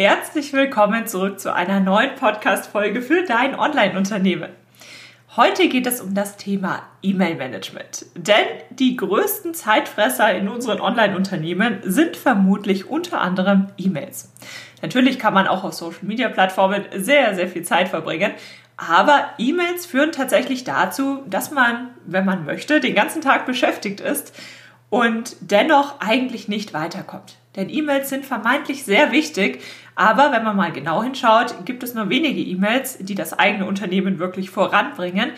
Herzlich willkommen zurück zu einer neuen Podcast-Folge für dein Online-Unternehmen. Heute geht es um das Thema E-Mail-Management. Denn die größten Zeitfresser in unseren Online-Unternehmen sind vermutlich unter anderem E-Mails. Natürlich kann man auch auf Social-Media-Plattformen sehr, sehr viel Zeit verbringen. Aber E-Mails führen tatsächlich dazu, dass man, wenn man möchte, den ganzen Tag beschäftigt ist und dennoch eigentlich nicht weiterkommt. Denn E-Mails sind vermeintlich sehr wichtig, aber wenn man mal genau hinschaut, gibt es nur wenige E-Mails, die das eigene Unternehmen wirklich voranbringen.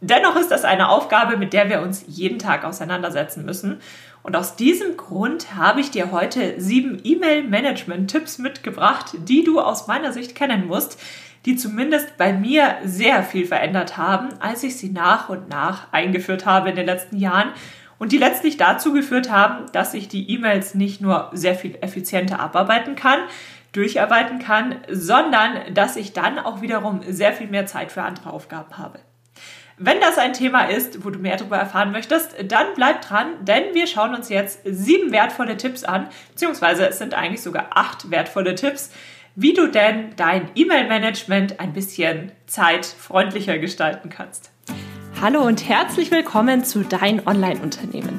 Dennoch ist das eine Aufgabe, mit der wir uns jeden Tag auseinandersetzen müssen. Und aus diesem Grund habe ich dir heute sieben E-Mail-Management-Tipps mitgebracht, die du aus meiner Sicht kennen musst, die zumindest bei mir sehr viel verändert haben, als ich sie nach und nach eingeführt habe in den letzten Jahren und die letztlich dazu geführt haben, dass ich die E-Mails nicht nur sehr viel effizienter abarbeiten kann, durcharbeiten kann, sondern dass ich dann auch wiederum sehr viel mehr Zeit für andere Aufgaben habe. Wenn das ein Thema ist, wo du mehr darüber erfahren möchtest, dann bleib dran, denn wir schauen uns jetzt sieben wertvolle Tipps an, beziehungsweise es sind eigentlich sogar acht wertvolle Tipps, wie du denn dein E-Mail-Management ein bisschen zeitfreundlicher gestalten kannst. Hallo und herzlich willkommen zu Dein Online-Unternehmen.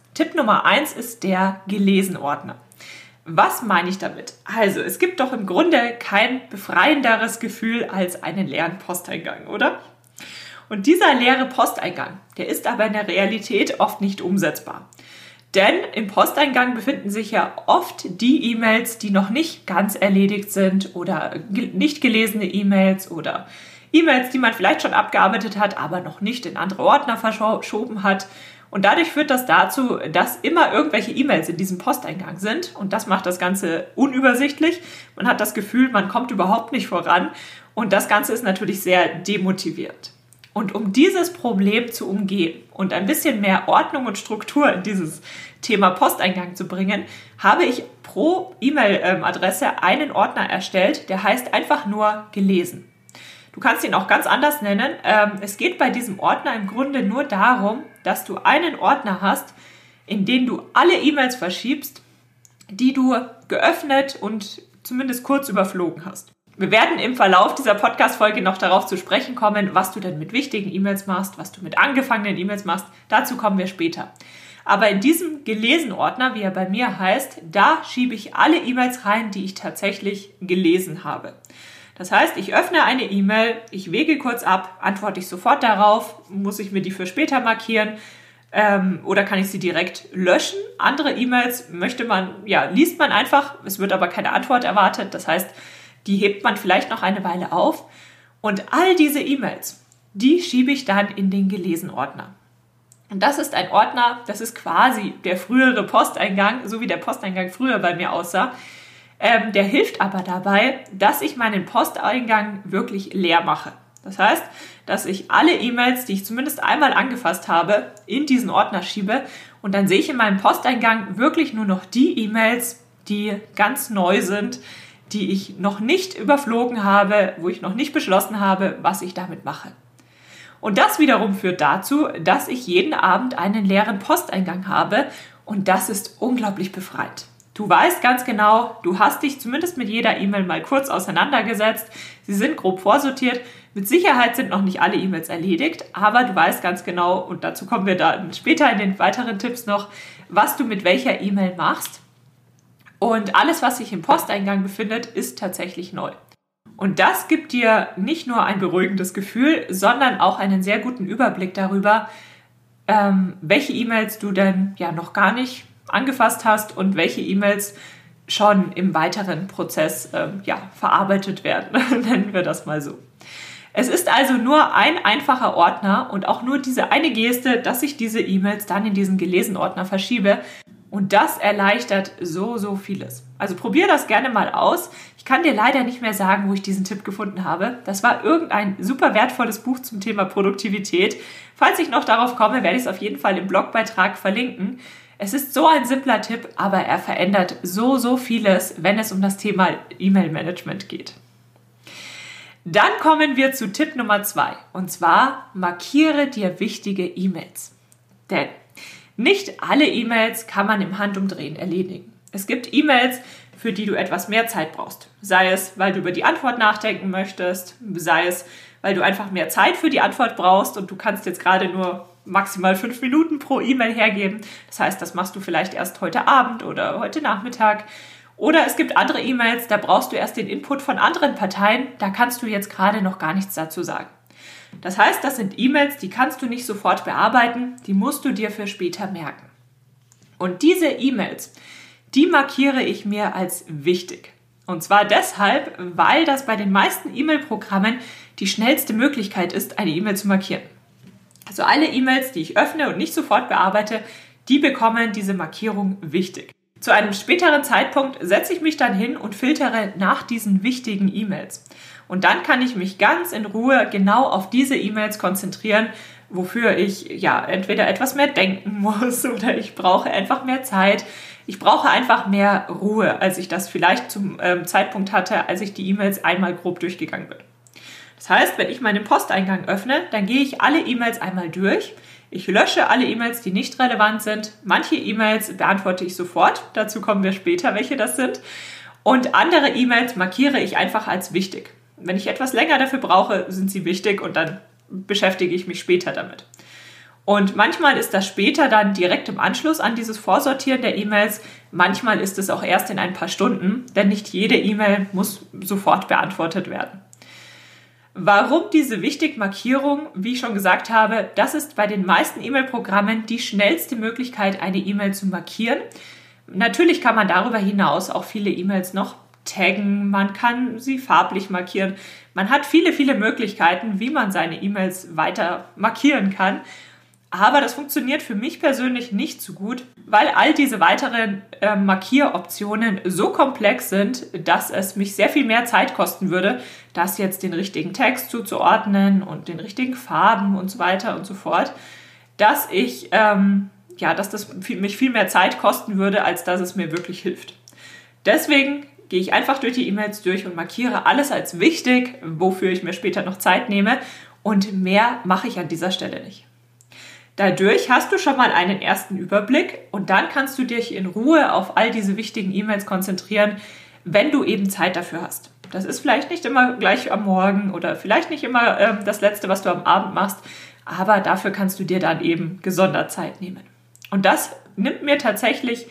Tipp Nummer 1 ist der Gelesen-Ordner. Was meine ich damit? Also, es gibt doch im Grunde kein befreienderes Gefühl als einen leeren Posteingang, oder? Und dieser leere Posteingang, der ist aber in der Realität oft nicht umsetzbar. Denn im Posteingang befinden sich ja oft die E-Mails, die noch nicht ganz erledigt sind oder nicht gelesene E-Mails oder E-Mails, die man vielleicht schon abgearbeitet hat, aber noch nicht in andere Ordner verschoben hat. Und dadurch führt das dazu, dass immer irgendwelche E-Mails in diesem Posteingang sind. Und das macht das Ganze unübersichtlich. Man hat das Gefühl, man kommt überhaupt nicht voran. Und das Ganze ist natürlich sehr demotivierend. Und um dieses Problem zu umgehen und ein bisschen mehr Ordnung und Struktur in dieses Thema Posteingang zu bringen, habe ich pro E-Mail-Adresse einen Ordner erstellt, der heißt einfach nur gelesen. Du kannst ihn auch ganz anders nennen. Ähm, es geht bei diesem Ordner im Grunde nur darum, dass du einen Ordner hast, in den du alle E-Mails verschiebst, die du geöffnet und zumindest kurz überflogen hast. Wir werden im Verlauf dieser Podcast-Folge noch darauf zu sprechen kommen, was du denn mit wichtigen E-Mails machst, was du mit angefangenen E-Mails machst. Dazu kommen wir später. Aber in diesem Gelesen-Ordner, wie er bei mir heißt, da schiebe ich alle E-Mails rein, die ich tatsächlich gelesen habe. Das heißt, ich öffne eine E-Mail, ich wege kurz ab, antworte ich sofort darauf, muss ich mir die für später markieren ähm, oder kann ich sie direkt löschen. Andere E-Mails möchte man, ja, liest man einfach, es wird aber keine Antwort erwartet. Das heißt, die hebt man vielleicht noch eine Weile auf. Und all diese E-Mails, die schiebe ich dann in den Gelesen-Ordner. Und das ist ein Ordner, das ist quasi der frühere Posteingang, so wie der Posteingang früher bei mir aussah. Ähm, der hilft aber dabei, dass ich meinen Posteingang wirklich leer mache. Das heißt, dass ich alle E-Mails, die ich zumindest einmal angefasst habe, in diesen Ordner schiebe und dann sehe ich in meinem Posteingang wirklich nur noch die E-Mails, die ganz neu sind, die ich noch nicht überflogen habe, wo ich noch nicht beschlossen habe, was ich damit mache. Und das wiederum führt dazu, dass ich jeden Abend einen leeren Posteingang habe und das ist unglaublich befreit. Du weißt ganz genau, du hast dich zumindest mit jeder E-Mail mal kurz auseinandergesetzt. Sie sind grob vorsortiert. Mit Sicherheit sind noch nicht alle E-Mails erledigt, aber du weißt ganz genau, und dazu kommen wir dann später in den weiteren Tipps noch, was du mit welcher E-Mail machst. Und alles, was sich im Posteingang befindet, ist tatsächlich neu. Und das gibt dir nicht nur ein beruhigendes Gefühl, sondern auch einen sehr guten Überblick darüber, ähm, welche E-Mails du denn ja noch gar nicht angefasst hast und welche E-Mails schon im weiteren Prozess ähm, ja, verarbeitet werden, nennen wir das mal so. Es ist also nur ein einfacher Ordner und auch nur diese eine Geste, dass ich diese E-Mails dann in diesen gelesen Ordner verschiebe. Und das erleichtert so, so vieles. Also probier das gerne mal aus. Ich kann dir leider nicht mehr sagen, wo ich diesen Tipp gefunden habe. Das war irgendein super wertvolles Buch zum Thema Produktivität. Falls ich noch darauf komme, werde ich es auf jeden Fall im Blogbeitrag verlinken. Es ist so ein simpler Tipp, aber er verändert so, so vieles, wenn es um das Thema E-Mail-Management geht. Dann kommen wir zu Tipp Nummer zwei. Und zwar markiere dir wichtige E-Mails. Denn nicht alle E-Mails kann man im Handumdrehen erledigen. Es gibt E-Mails, für die du etwas mehr Zeit brauchst. Sei es, weil du über die Antwort nachdenken möchtest, sei es, weil du einfach mehr Zeit für die Antwort brauchst und du kannst jetzt gerade nur maximal fünf Minuten pro E-Mail hergeben. Das heißt, das machst du vielleicht erst heute Abend oder heute Nachmittag. Oder es gibt andere E-Mails, da brauchst du erst den Input von anderen Parteien, da kannst du jetzt gerade noch gar nichts dazu sagen. Das heißt, das sind E-Mails, die kannst du nicht sofort bearbeiten, die musst du dir für später merken. Und diese E-Mails, die markiere ich mir als wichtig. Und zwar deshalb, weil das bei den meisten E-Mail-Programmen die schnellste Möglichkeit ist, eine E-Mail zu markieren. Also alle E-Mails, die ich öffne und nicht sofort bearbeite, die bekommen diese Markierung wichtig. Zu einem späteren Zeitpunkt setze ich mich dann hin und filtere nach diesen wichtigen E-Mails. Und dann kann ich mich ganz in Ruhe genau auf diese E-Mails konzentrieren, wofür ich ja entweder etwas mehr denken muss oder ich brauche einfach mehr Zeit. Ich brauche einfach mehr Ruhe, als ich das vielleicht zum ähm, Zeitpunkt hatte, als ich die E-Mails einmal grob durchgegangen bin. Das heißt, wenn ich meinen Posteingang öffne, dann gehe ich alle E-Mails einmal durch. Ich lösche alle E-Mails, die nicht relevant sind. Manche E-Mails beantworte ich sofort. Dazu kommen wir später, welche das sind. Und andere E-Mails markiere ich einfach als wichtig. Wenn ich etwas länger dafür brauche, sind sie wichtig und dann beschäftige ich mich später damit. Und manchmal ist das später dann direkt im Anschluss an dieses Vorsortieren der E-Mails. Manchmal ist es auch erst in ein paar Stunden, denn nicht jede E-Mail muss sofort beantwortet werden. Warum diese Wichtig-Markierung? Wie ich schon gesagt habe, das ist bei den meisten E-Mail-Programmen die schnellste Möglichkeit, eine E-Mail zu markieren. Natürlich kann man darüber hinaus auch viele E-Mails noch taggen, man kann sie farblich markieren. Man hat viele, viele Möglichkeiten, wie man seine E-Mails weiter markieren kann. Aber das funktioniert für mich persönlich nicht so gut, weil all diese weiteren äh, Markieroptionen so komplex sind, dass es mich sehr viel mehr Zeit kosten würde, das jetzt den richtigen Text zuzuordnen und den richtigen Farben und so weiter und so fort, dass ich, ähm, ja, dass das mich viel mehr Zeit kosten würde, als dass es mir wirklich hilft. Deswegen gehe ich einfach durch die E-Mails durch und markiere alles als wichtig, wofür ich mir später noch Zeit nehme und mehr mache ich an dieser Stelle nicht. Dadurch hast du schon mal einen ersten Überblick und dann kannst du dich in Ruhe auf all diese wichtigen E-Mails konzentrieren, wenn du eben Zeit dafür hast. Das ist vielleicht nicht immer gleich am Morgen oder vielleicht nicht immer ähm, das Letzte, was du am Abend machst, aber dafür kannst du dir dann eben gesondert Zeit nehmen. Und das nimmt mir tatsächlich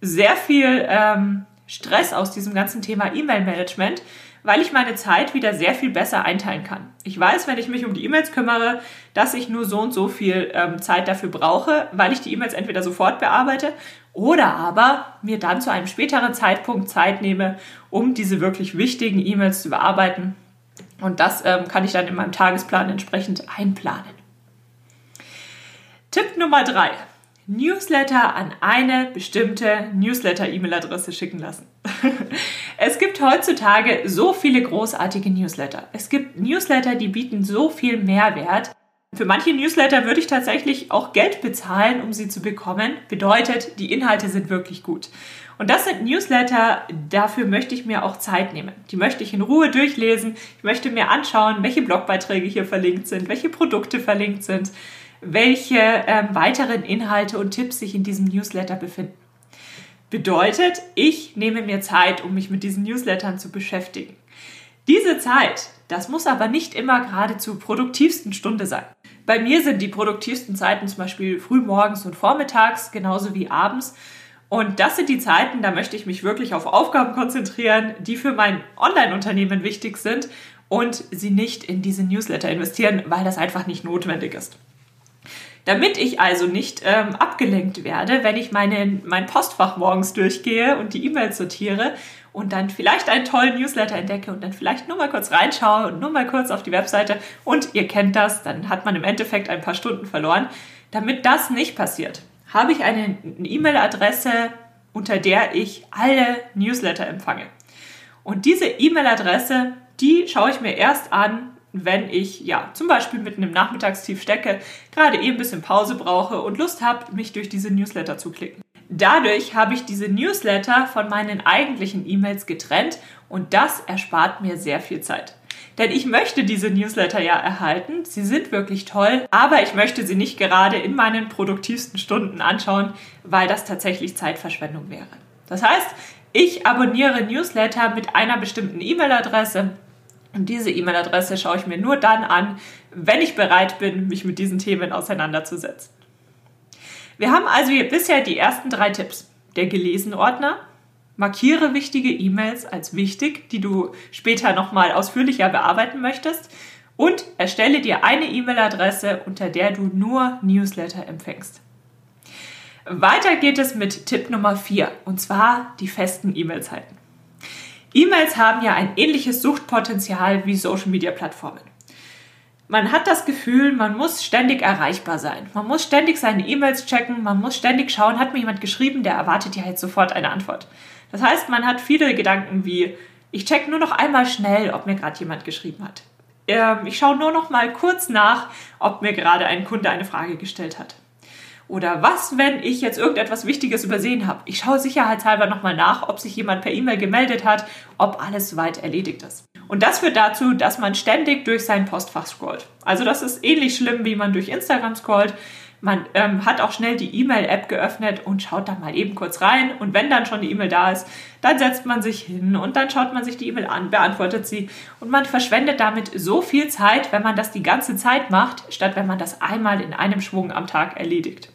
sehr viel ähm, Stress aus diesem ganzen Thema E-Mail-Management, weil ich meine Zeit wieder sehr viel besser einteilen kann. Ich weiß, wenn ich mich um die E-Mails kümmere, dass ich nur so und so viel ähm, Zeit dafür brauche, weil ich die E-Mails entweder sofort bearbeite oder aber mir dann zu einem späteren Zeitpunkt Zeit nehme, um diese wirklich wichtigen E-Mails zu bearbeiten. Und das ähm, kann ich dann in meinem Tagesplan entsprechend einplanen. Tipp Nummer drei. Newsletter an eine bestimmte Newsletter-E-Mail-Adresse schicken lassen. es gibt heutzutage so viele großartige Newsletter. Es gibt Newsletter, die bieten so viel Mehrwert. Für manche Newsletter würde ich tatsächlich auch Geld bezahlen, um sie zu bekommen. Bedeutet, die Inhalte sind wirklich gut. Und das sind Newsletter, dafür möchte ich mir auch Zeit nehmen. Die möchte ich in Ruhe durchlesen. Ich möchte mir anschauen, welche Blogbeiträge hier verlinkt sind, welche Produkte verlinkt sind welche ähm, weiteren Inhalte und Tipps sich in diesem Newsletter befinden. Bedeutet, ich nehme mir Zeit, um mich mit diesen Newslettern zu beschäftigen. Diese Zeit, das muss aber nicht immer gerade zur produktivsten Stunde sein. Bei mir sind die produktivsten Zeiten zum Beispiel frühmorgens und vormittags, genauso wie abends. Und das sind die Zeiten, da möchte ich mich wirklich auf Aufgaben konzentrieren, die für mein Online-Unternehmen wichtig sind und sie nicht in diese Newsletter investieren, weil das einfach nicht notwendig ist. Damit ich also nicht ähm, abgelenkt werde, wenn ich meine, mein Postfach morgens durchgehe und die E-Mails sortiere und dann vielleicht einen tollen Newsletter entdecke und dann vielleicht nur mal kurz reinschaue und nur mal kurz auf die Webseite und ihr kennt das, dann hat man im Endeffekt ein paar Stunden verloren. Damit das nicht passiert, habe ich eine E-Mail-Adresse, unter der ich alle Newsletter empfange. Und diese E-Mail-Adresse, die schaue ich mir erst an, wenn ich ja zum Beispiel mitten im Nachmittagstief stecke, gerade eben ein bisschen Pause brauche und Lust habe, mich durch diese Newsletter zu klicken. Dadurch habe ich diese Newsletter von meinen eigentlichen E-Mails getrennt und das erspart mir sehr viel Zeit. Denn ich möchte diese Newsletter ja erhalten. Sie sind wirklich toll, aber ich möchte sie nicht gerade in meinen produktivsten Stunden anschauen, weil das tatsächlich Zeitverschwendung wäre. Das heißt, ich abonniere Newsletter mit einer bestimmten E-Mail-Adresse und diese E-Mail-Adresse schaue ich mir nur dann an, wenn ich bereit bin, mich mit diesen Themen auseinanderzusetzen. Wir haben also hier bisher die ersten drei Tipps. Der Gelesen-Ordner. Markiere wichtige E-Mails als wichtig, die du später nochmal ausführlicher bearbeiten möchtest. Und erstelle dir eine E-Mail-Adresse, unter der du nur Newsletter empfängst. Weiter geht es mit Tipp Nummer 4, und zwar die festen E-Mail-Zeiten. E-Mails haben ja ein ähnliches Suchtpotenzial wie Social-Media-Plattformen. Man hat das Gefühl, man muss ständig erreichbar sein. Man muss ständig seine E-Mails checken, man muss ständig schauen, hat mir jemand geschrieben, der erwartet ja jetzt sofort eine Antwort. Das heißt, man hat viele Gedanken wie, ich check nur noch einmal schnell, ob mir gerade jemand geschrieben hat. Ähm, ich schaue nur noch mal kurz nach, ob mir gerade ein Kunde eine Frage gestellt hat. Oder was, wenn ich jetzt irgendetwas Wichtiges übersehen habe? Ich schaue sicherheitshalber nochmal nach, ob sich jemand per E-Mail gemeldet hat, ob alles soweit erledigt ist. Und das führt dazu, dass man ständig durch sein Postfach scrollt. Also das ist ähnlich schlimm, wie man durch Instagram scrollt. Man ähm, hat auch schnell die E-Mail-App geöffnet und schaut da mal eben kurz rein. Und wenn dann schon die E-Mail da ist, dann setzt man sich hin und dann schaut man sich die E-Mail an, beantwortet sie. Und man verschwendet damit so viel Zeit, wenn man das die ganze Zeit macht, statt wenn man das einmal in einem Schwung am Tag erledigt.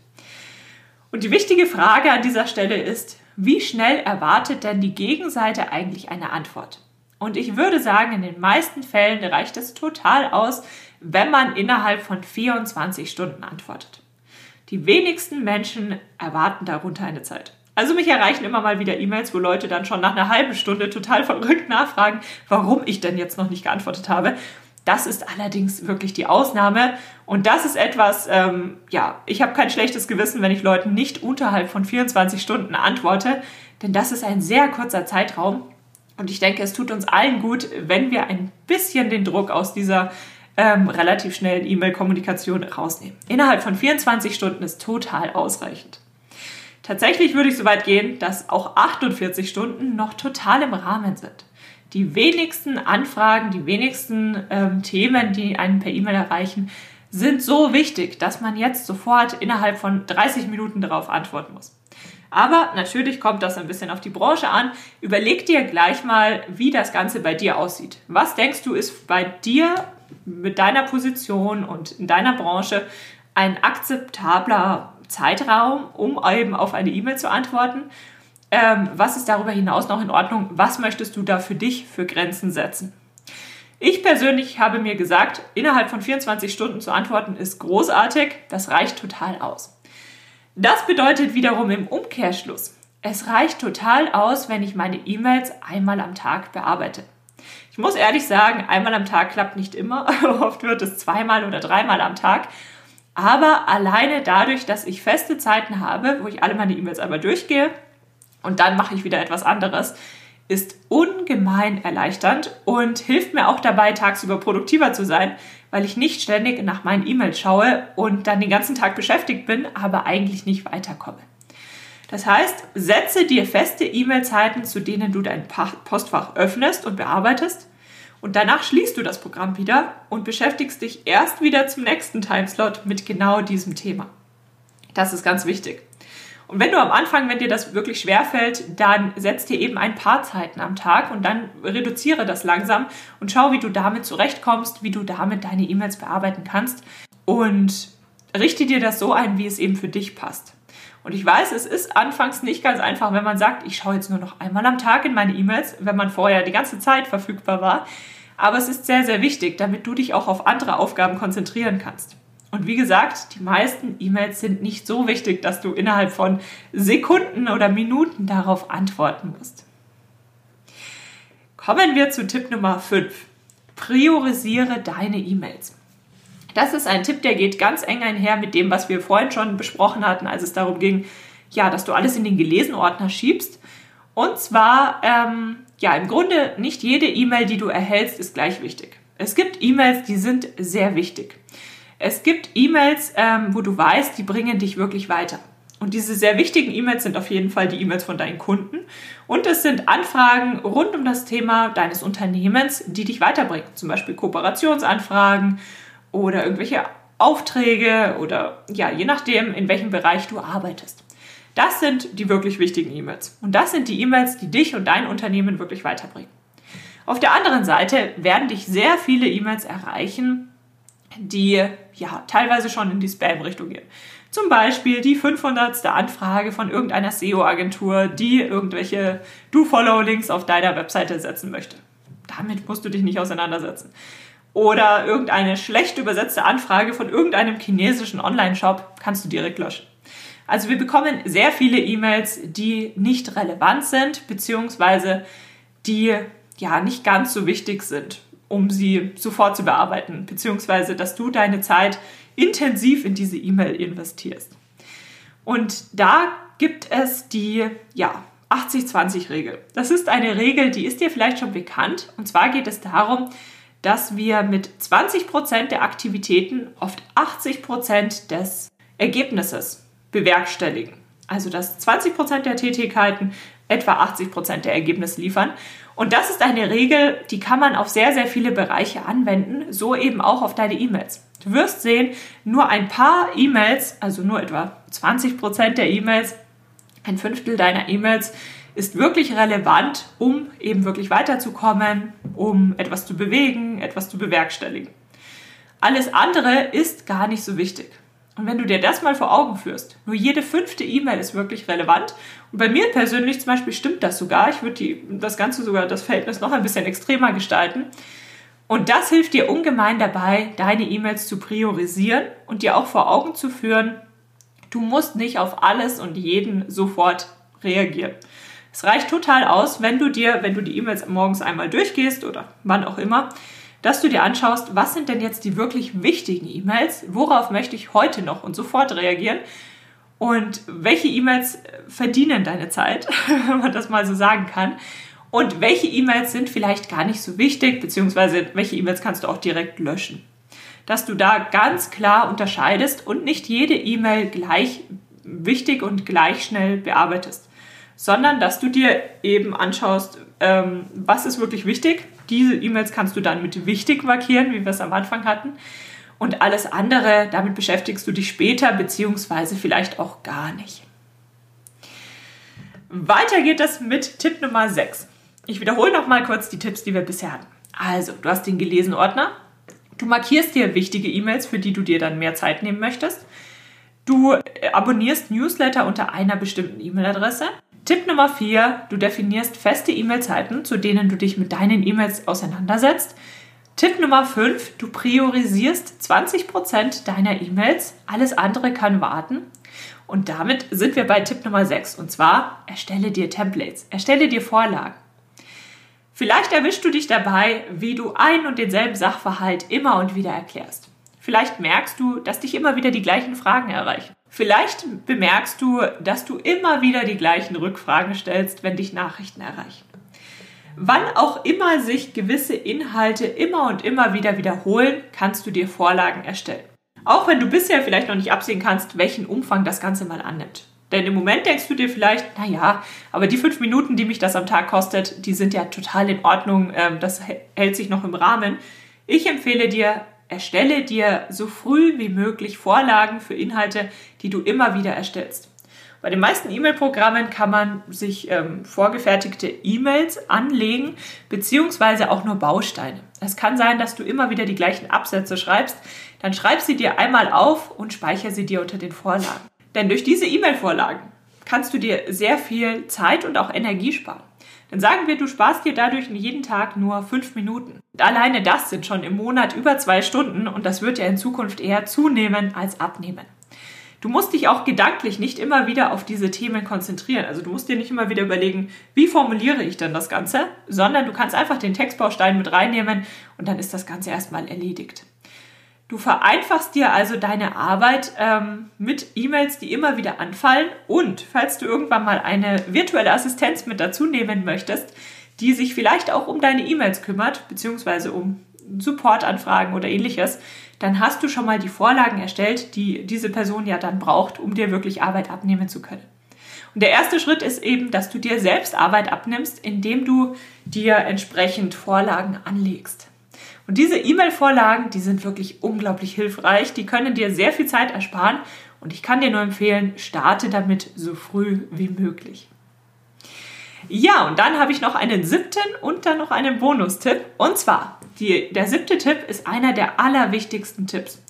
Und die wichtige Frage an dieser Stelle ist, wie schnell erwartet denn die Gegenseite eigentlich eine Antwort? Und ich würde sagen, in den meisten Fällen reicht es total aus, wenn man innerhalb von 24 Stunden antwortet. Die wenigsten Menschen erwarten darunter eine Zeit. Also mich erreichen immer mal wieder E-Mails, wo Leute dann schon nach einer halben Stunde total verrückt nachfragen, warum ich denn jetzt noch nicht geantwortet habe. Das ist allerdings wirklich die Ausnahme. Und das ist etwas, ähm, ja, ich habe kein schlechtes Gewissen, wenn ich Leuten nicht unterhalb von 24 Stunden antworte, denn das ist ein sehr kurzer Zeitraum und ich denke, es tut uns allen gut, wenn wir ein bisschen den Druck aus dieser ähm, relativ schnellen E-Mail-Kommunikation rausnehmen. Innerhalb von 24 Stunden ist total ausreichend. Tatsächlich würde ich so weit gehen, dass auch 48 Stunden noch total im Rahmen sind. Die wenigsten Anfragen, die wenigsten ähm, Themen, die einen per E-Mail erreichen, sind so wichtig, dass man jetzt sofort innerhalb von 30 Minuten darauf antworten muss. Aber natürlich kommt das ein bisschen auf die Branche an. Überleg dir gleich mal, wie das Ganze bei dir aussieht. Was denkst du, ist bei dir mit deiner Position und in deiner Branche ein akzeptabler Zeitraum, um eben auf eine E-Mail zu antworten? Ähm, was ist darüber hinaus noch in Ordnung? Was möchtest du da für dich für Grenzen setzen? Ich persönlich habe mir gesagt, innerhalb von 24 Stunden zu antworten ist großartig. Das reicht total aus. Das bedeutet wiederum im Umkehrschluss, es reicht total aus, wenn ich meine E-Mails einmal am Tag bearbeite. Ich muss ehrlich sagen, einmal am Tag klappt nicht immer. Oft wird es zweimal oder dreimal am Tag. Aber alleine dadurch, dass ich feste Zeiten habe, wo ich alle meine E-Mails einmal durchgehe und dann mache ich wieder etwas anderes, ist ungemein erleichternd und hilft mir auch dabei, tagsüber produktiver zu sein, weil ich nicht ständig nach meinen E-Mails schaue und dann den ganzen Tag beschäftigt bin, aber eigentlich nicht weiterkomme. Das heißt, setze dir feste E-Mail-Zeiten, zu denen du dein Postfach öffnest und bearbeitest und danach schließt du das Programm wieder und beschäftigst dich erst wieder zum nächsten Timeslot mit genau diesem Thema. Das ist ganz wichtig. Und wenn du am Anfang, wenn dir das wirklich schwer fällt, dann setz dir eben ein paar Zeiten am Tag und dann reduziere das langsam und schau, wie du damit zurechtkommst, wie du damit deine E-Mails bearbeiten kannst und richte dir das so ein, wie es eben für dich passt. Und ich weiß, es ist anfangs nicht ganz einfach, wenn man sagt, ich schaue jetzt nur noch einmal am Tag in meine E-Mails, wenn man vorher die ganze Zeit verfügbar war. Aber es ist sehr, sehr wichtig, damit du dich auch auf andere Aufgaben konzentrieren kannst. Und wie gesagt, die meisten E-Mails sind nicht so wichtig, dass du innerhalb von Sekunden oder Minuten darauf antworten musst. Kommen wir zu Tipp Nummer 5. Priorisiere deine E-Mails. Das ist ein Tipp, der geht ganz eng einher mit dem, was wir vorhin schon besprochen hatten, als es darum ging, ja, dass du alles in den Gelesen-Ordner schiebst. Und zwar, ähm, ja, im Grunde nicht jede E-Mail, die du erhältst, ist gleich wichtig. Es gibt E-Mails, die sind sehr wichtig. Es gibt E-Mails, ähm, wo du weißt, die bringen dich wirklich weiter. Und diese sehr wichtigen E-Mails sind auf jeden Fall die E-Mails von deinen Kunden. Und es sind Anfragen rund um das Thema deines Unternehmens, die dich weiterbringen. Zum Beispiel Kooperationsanfragen oder irgendwelche Aufträge oder ja, je nachdem, in welchem Bereich du arbeitest. Das sind die wirklich wichtigen E-Mails. Und das sind die E-Mails, die dich und dein Unternehmen wirklich weiterbringen. Auf der anderen Seite werden dich sehr viele E-Mails erreichen, die ja teilweise schon in die Spam-Richtung gehen. Zum Beispiel die 500. Anfrage von irgendeiner SEO-Agentur, die irgendwelche Do-Follow-Links auf deiner Webseite setzen möchte. Damit musst du dich nicht auseinandersetzen. Oder irgendeine schlecht übersetzte Anfrage von irgendeinem chinesischen Online-Shop kannst du direkt löschen. Also wir bekommen sehr viele E-Mails, die nicht relevant sind, beziehungsweise die ja nicht ganz so wichtig sind, um sie sofort zu bearbeiten, beziehungsweise dass du deine Zeit intensiv in diese E-Mail investierst. Und da gibt es die ja, 80-20-Regel. Das ist eine Regel, die ist dir vielleicht schon bekannt. Und zwar geht es darum, dass wir mit 20% der Aktivitäten oft 80% des Ergebnisses bewerkstelligen. Also dass 20% der Tätigkeiten etwa 80% der Ergebnisse liefern. Und das ist eine Regel, die kann man auf sehr, sehr viele Bereiche anwenden, so eben auch auf deine E-Mails. Du wirst sehen, nur ein paar E-Mails, also nur etwa 20% der E-Mails, ein Fünftel deiner E-Mails ist wirklich relevant, um eben wirklich weiterzukommen, um etwas zu bewegen, etwas zu bewerkstelligen. Alles andere ist gar nicht so wichtig. Und wenn du dir das mal vor Augen führst, nur jede fünfte E-Mail ist wirklich relevant. Und bei mir persönlich zum Beispiel stimmt das sogar. Ich würde das Ganze sogar, das Verhältnis noch ein bisschen extremer gestalten. Und das hilft dir ungemein dabei, deine E-Mails zu priorisieren und dir auch vor Augen zu führen, du musst nicht auf alles und jeden sofort reagieren. Es reicht total aus, wenn du dir, wenn du die E-Mails morgens einmal durchgehst oder wann auch immer, dass du dir anschaust, was sind denn jetzt die wirklich wichtigen E-Mails, worauf möchte ich heute noch und sofort reagieren und welche E-Mails verdienen deine Zeit, wenn man das mal so sagen kann. Und welche E-Mails sind vielleicht gar nicht so wichtig, beziehungsweise welche E-Mails kannst du auch direkt löschen. Dass du da ganz klar unterscheidest und nicht jede E-Mail gleich wichtig und gleich schnell bearbeitest sondern dass du dir eben anschaust, ähm, was ist wirklich wichtig. Diese E-Mails kannst du dann mit wichtig markieren, wie wir es am Anfang hatten. Und alles andere, damit beschäftigst du dich später, beziehungsweise vielleicht auch gar nicht. Weiter geht es mit Tipp Nummer 6. Ich wiederhole noch mal kurz die Tipps, die wir bisher hatten. Also, du hast den gelesen Ordner. Du markierst dir wichtige E-Mails, für die du dir dann mehr Zeit nehmen möchtest. Du abonnierst Newsletter unter einer bestimmten E-Mail-Adresse. Tipp Nummer 4, du definierst feste E-Mail-Zeiten, zu denen du dich mit deinen E-Mails auseinandersetzt. Tipp Nummer 5, du priorisierst 20% deiner E-Mails, alles andere kann warten. Und damit sind wir bei Tipp Nummer 6 und zwar erstelle dir Templates, erstelle dir Vorlagen. Vielleicht erwischst du dich dabei, wie du ein und denselben Sachverhalt immer und wieder erklärst. Vielleicht merkst du, dass dich immer wieder die gleichen Fragen erreichen. Vielleicht bemerkst du, dass du immer wieder die gleichen Rückfragen stellst, wenn dich Nachrichten erreichen. Wann auch immer sich gewisse Inhalte immer und immer wieder wiederholen, kannst du dir Vorlagen erstellen. Auch wenn du bisher vielleicht noch nicht absehen kannst, welchen Umfang das Ganze mal annimmt. Denn im Moment denkst du dir vielleicht, naja, aber die fünf Minuten, die mich das am Tag kostet, die sind ja total in Ordnung, ähm, das hält sich noch im Rahmen. Ich empfehle dir, Erstelle dir so früh wie möglich Vorlagen für Inhalte, die du immer wieder erstellst. Bei den meisten E-Mail-Programmen kann man sich ähm, vorgefertigte E-Mails anlegen, beziehungsweise auch nur Bausteine. Es kann sein, dass du immer wieder die gleichen Absätze schreibst. Dann schreib sie dir einmal auf und speichere sie dir unter den Vorlagen. Denn durch diese E-Mail-Vorlagen kannst du dir sehr viel Zeit und auch Energie sparen. Dann sagen wir, du sparst dir dadurch jeden Tag nur fünf Minuten. Alleine das sind schon im Monat über zwei Stunden und das wird ja in Zukunft eher zunehmen als abnehmen. Du musst dich auch gedanklich nicht immer wieder auf diese Themen konzentrieren. Also du musst dir nicht immer wieder überlegen, wie formuliere ich denn das Ganze, sondern du kannst einfach den Textbaustein mit reinnehmen und dann ist das Ganze erstmal erledigt. Du vereinfachst dir also deine Arbeit ähm, mit E-Mails, die immer wieder anfallen. Und falls du irgendwann mal eine virtuelle Assistenz mit dazu nehmen möchtest, die sich vielleicht auch um deine E-Mails kümmert, beziehungsweise um Supportanfragen oder ähnliches, dann hast du schon mal die Vorlagen erstellt, die diese Person ja dann braucht, um dir wirklich Arbeit abnehmen zu können. Und der erste Schritt ist eben, dass du dir selbst Arbeit abnimmst, indem du dir entsprechend Vorlagen anlegst. Und diese E-Mail-Vorlagen, die sind wirklich unglaublich hilfreich. Die können dir sehr viel Zeit ersparen. Und ich kann dir nur empfehlen, starte damit so früh wie möglich. Ja, und dann habe ich noch einen siebten und dann noch einen Bonustipp. Und zwar, die, der siebte Tipp ist einer der allerwichtigsten Tipps.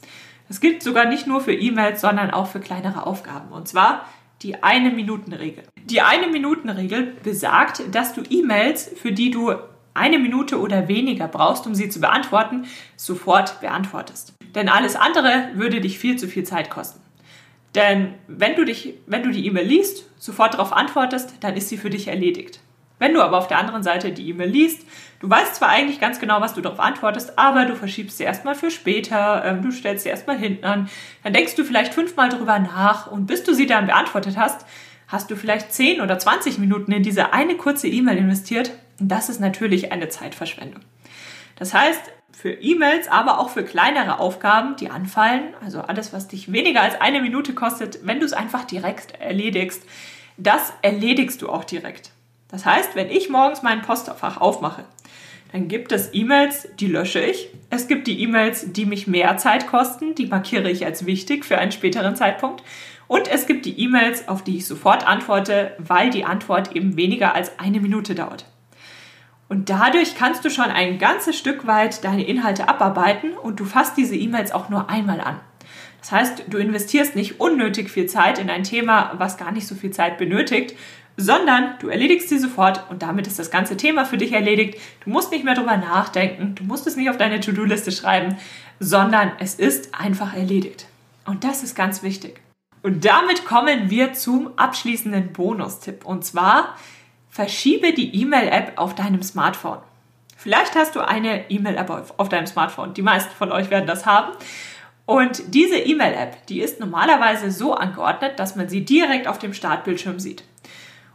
Das gilt sogar nicht nur für E-Mails, sondern auch für kleinere Aufgaben. Und zwar die Eine-Minuten-Regel. Die Eine-Minuten-Regel besagt, dass du E-Mails, für die du eine Minute oder weniger brauchst, um sie zu beantworten, sofort beantwortest. Denn alles andere würde dich viel zu viel Zeit kosten. Denn wenn du, dich, wenn du die E-Mail liest, sofort darauf antwortest, dann ist sie für dich erledigt. Wenn du aber auf der anderen Seite die E-Mail liest, du weißt zwar eigentlich ganz genau, was du darauf antwortest, aber du verschiebst sie erstmal für später, ähm, du stellst sie erstmal hinten an, dann denkst du vielleicht fünfmal drüber nach und bis du sie dann beantwortet hast, hast du vielleicht 10 oder 20 Minuten in diese eine kurze E-Mail investiert das ist natürlich eine Zeitverschwendung. Das heißt, für E-Mails, aber auch für kleinere Aufgaben, die anfallen, also alles, was dich weniger als eine Minute kostet, wenn du es einfach direkt erledigst, das erledigst du auch direkt. Das heißt, wenn ich morgens mein Postfach aufmache, dann gibt es E-Mails, die lösche ich. Es gibt die E-Mails, die mich mehr Zeit kosten, die markiere ich als wichtig für einen späteren Zeitpunkt. Und es gibt die E-Mails, auf die ich sofort antworte, weil die Antwort eben weniger als eine Minute dauert. Und dadurch kannst du schon ein ganzes Stück weit deine Inhalte abarbeiten und du fasst diese E-Mails auch nur einmal an. Das heißt, du investierst nicht unnötig viel Zeit in ein Thema, was gar nicht so viel Zeit benötigt, sondern du erledigst sie sofort und damit ist das ganze Thema für dich erledigt. Du musst nicht mehr drüber nachdenken, du musst es nicht auf deine To-Do-Liste schreiben, sondern es ist einfach erledigt. Und das ist ganz wichtig. Und damit kommen wir zum abschließenden Bonustipp. Und zwar, verschiebe die E-Mail-App auf deinem Smartphone. Vielleicht hast du eine E-Mail-App auf, deinem Smartphone. Die meisten von euch werden das haben. Und diese E-Mail-App, die ist normalerweise so angeordnet, dass man sie direkt auf dem Startbildschirm sieht.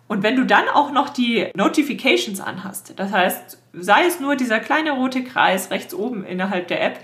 Und wenn du dann auch noch die Notifications anhast, das heißt, sei es nur dieser kleine rote Kreis rechts oben innerhalb der App,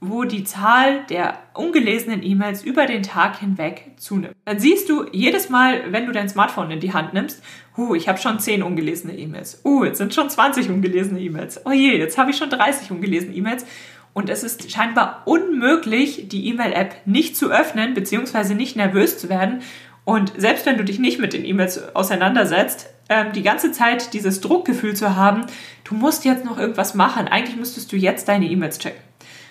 wo die Zahl der ungelesenen E-Mails über den Tag hinweg zunimmt. Dann siehst du jedes Mal, wenn du dein Smartphone in die Hand nimmst, huh, ich habe schon 10 ungelesene E-Mails. Uh, jetzt sind schon 20 ungelesene E-Mails. Oh je, jetzt habe ich schon 30 ungelesene E-Mails. Und es ist scheinbar unmöglich, die E-Mail-App nicht zu öffnen, beziehungsweise nicht nervös zu werden. Und selbst wenn du dich nicht mit den E-Mails auseinandersetzt, ähm, die ganze Zeit dieses Druckgefühl zu haben, du musst jetzt noch irgendwas machen. Eigentlich müsstest du jetzt deine E-Mails checken.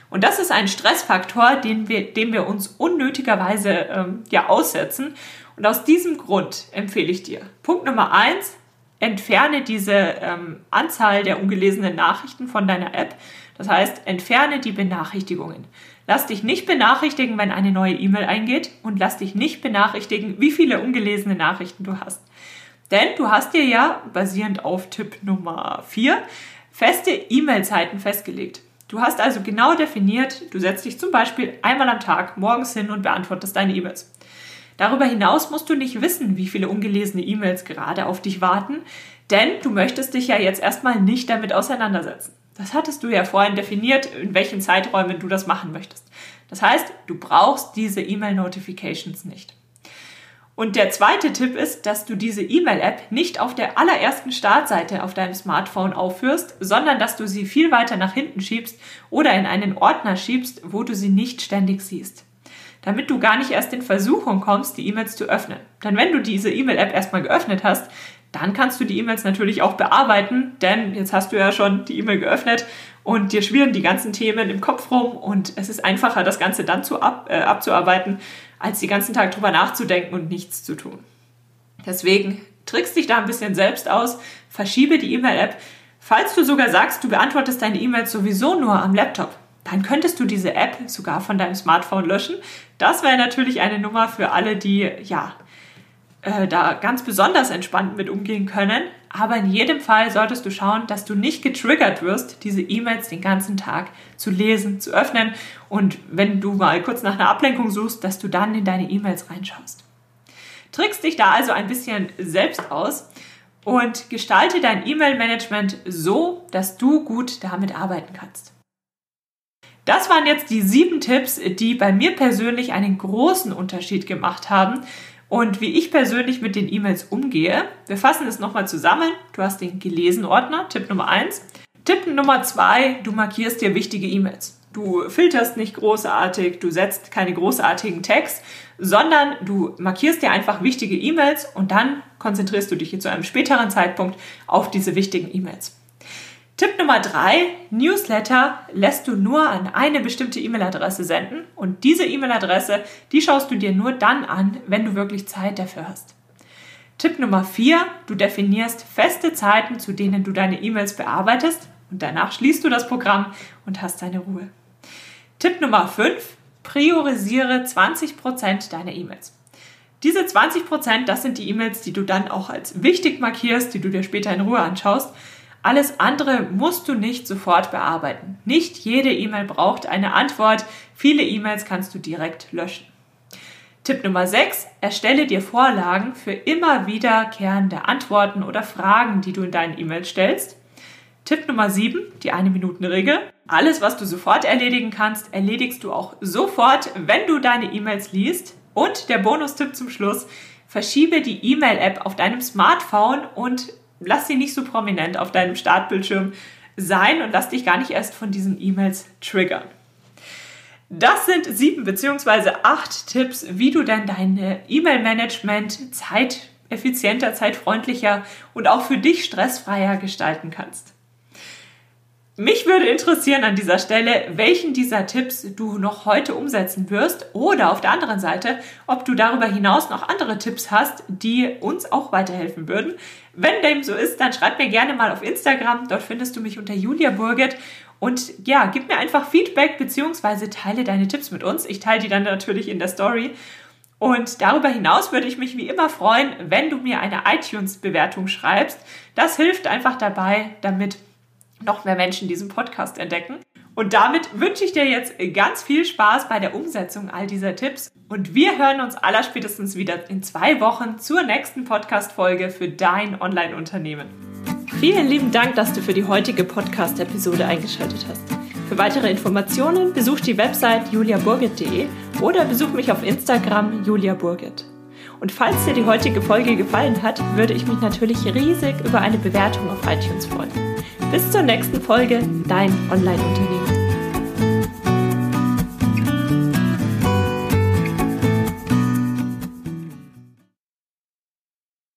Und das ist ein Stressfaktor, den wir, dem wir uns unnötigerweise ähm, ja aussetzen. Und aus diesem Grund empfehle ich dir, Punkt Nummer eins, entferne diese ähm, Anzahl der ungelesenen Nachrichten von deiner App. Das heißt, entferne die Benachrichtigungen. Lass dich nicht benachrichtigen, wenn eine neue E-Mail eingeht und lass dich nicht benachrichtigen, wie viele ungelesene Nachrichten du hast. Denn du hast dir ja, basierend auf Tipp Nummer vier feste E-Mail-Zeiten festgelegt. Du hast also genau definiert, du setzt dich zum Beispiel einmal am Tag morgens hin und beantwortest deine E-Mails. Darüber hinaus musst du nicht wissen, wie viele ungelesene E-Mails gerade auf dich warten, denn du möchtest dich ja jetzt erstmal nicht damit auseinandersetzen. Das hattest du ja vorhin definiert, in welchen Zeiträumen du das machen möchtest. Das heißt, du brauchst diese E-Mail-Notifications nicht. Und der zweite Tipp ist, dass du diese E-Mail-App nicht auf der allerersten Startseite auf deinem Smartphone aufführst, sondern dass du sie viel weiter nach hinten schiebst oder in einen Ordner schiebst, wo du sie nicht ständig siehst. Damit du gar nicht erst in Versuchung kommst, die E-Mails zu öffnen. Denn wenn du diese E-Mail-App erstmal geöffnet hast, dann kannst du die E-Mails natürlich auch bearbeiten, denn jetzt hast du ja schon die E-Mail geöffnet und dir schwirren die ganzen Themen im Kopf rum und es ist einfacher, das Ganze dann zu ab, äh, abzuarbeiten, als den ganzen Tag drüber nachzudenken und nichts zu tun. Deswegen trickst dich da ein bisschen selbst aus, verschiebe die E-Mail-App. Falls du sogar sagst, du beantwortest deine E-Mails sowieso nur am Laptop, dann könntest du diese App sogar von deinem Smartphone löschen. Das wäre natürlich eine Nummer für alle, die ja äh, da ganz besonders entspannt mit umgehen können. aber in jedem Fall solltest du schauen, dass du nicht getriggert wirst, diese E-Mails den ganzen Tag zu lesen, zu öffnen und wenn du mal kurz nach einer Ablenkung suchst, dass du dann in deine E-Mails reinschaust. Trickst dich da also ein bisschen selbst aus und gestalte dein E-Mail-Management so, dass du gut damit arbeiten kannst. Das waren jetzt die sieben Tipps, die bei mir persönlich einen großen Unterschied gemacht haben und wie ich persönlich mit den E-Mails umgehe. Wir fassen es nochmal zusammen. Du hast den Gelesen-Ordner, Tipp Nummer eins. Tipp Nummer zwei, du markierst dir wichtige E-Mails. Du filterst nicht großartig, du setzt keine großartigen Tags, sondern du markierst dir einfach wichtige E-Mails und dann konzentrierst du dich zu einem späteren Zeitpunkt auf diese wichtigen E-Mails. Tipp Nummer drei, Newsletter lässt du nur an eine bestimmte E-Mail-Adresse senden und diese E-Mail-Adresse, die schaust du dir nur dann an, wenn du wirklich Zeit dafür hast. Tipp Nummer vier, du definierst feste Zeiten, zu denen du deine E-Mails bearbeitest und danach schließt du das Programm und hast deine Ruhe. Tipp Nummer fünf, priorisiere 20% deiner E-Mails. Diese 20%, das sind die E-Mails, die du dann auch als wichtig markierst, die du dir später in Ruhe anschaust alles andere musst du nicht sofort bearbeiten. Nicht jede E-Mail braucht eine Antwort. Viele E-Mails kannst du direkt löschen. Tipp Nummer 6. Erstelle dir Vorlagen für immer wiederkehrende Antworten oder Fragen, die du in deinen E-Mails stellst. Tipp Nummer 7, die eine Minuten Regel. Alles, was du sofort erledigen kannst, erledigst du auch sofort, wenn du deine E-Mails liest. Und der Bonustipp zum Schluss, verschiebe die E-Mail-App auf deinem Smartphone und lass sie nicht so prominent auf deinem Startbildschirm sein und lass dich gar nicht erst von diesen E-Mails triggern. Das sind sieben beziehungsweise acht Tipps, wie du dann deine E-Mail-Management zeiteffizienter, zeitfreundlicher und auch für dich stressfreier gestalten kannst. Mich würde interessieren an dieser Stelle, welchen dieser Tipps du noch heute umsetzen wirst oder auf der anderen Seite, ob du darüber hinaus noch andere Tipps hast, die uns auch weiterhelfen würden. Wenn dem so ist, dann schreib mir gerne mal auf Instagram. Dort findest du mich unter Julia Burget. Und ja, gib mir einfach Feedback bzw. teile deine Tipps mit uns. Ich teile die dann natürlich in der Story. Und darüber hinaus würde ich mich wie immer freuen, wenn du mir eine iTunes-Bewertung schreibst. Das hilft einfach dabei, damit noch mehr Menschen diesen Podcast entdecken. Und damit wünsche ich dir jetzt ganz viel Spaß bei der Umsetzung all dieser Tipps. Und wir hören uns allerspätestens wieder in zwei Wochen zur nächsten Podcast-Folge für dein Online-Unternehmen. Vielen lieben Dank, dass du für die heutige Podcast-Episode eingeschaltet hast. Für weitere Informationen besuch die Website juliaburgit.de oder besuch mich auf Instagram juliaburgit. Und falls dir die heutige Folge gefallen hat, würde ich mich natürlich riesig über eine Bewertung auf iTunes freuen. Bis zur nächsten Folge, dein Online-Unternehmen.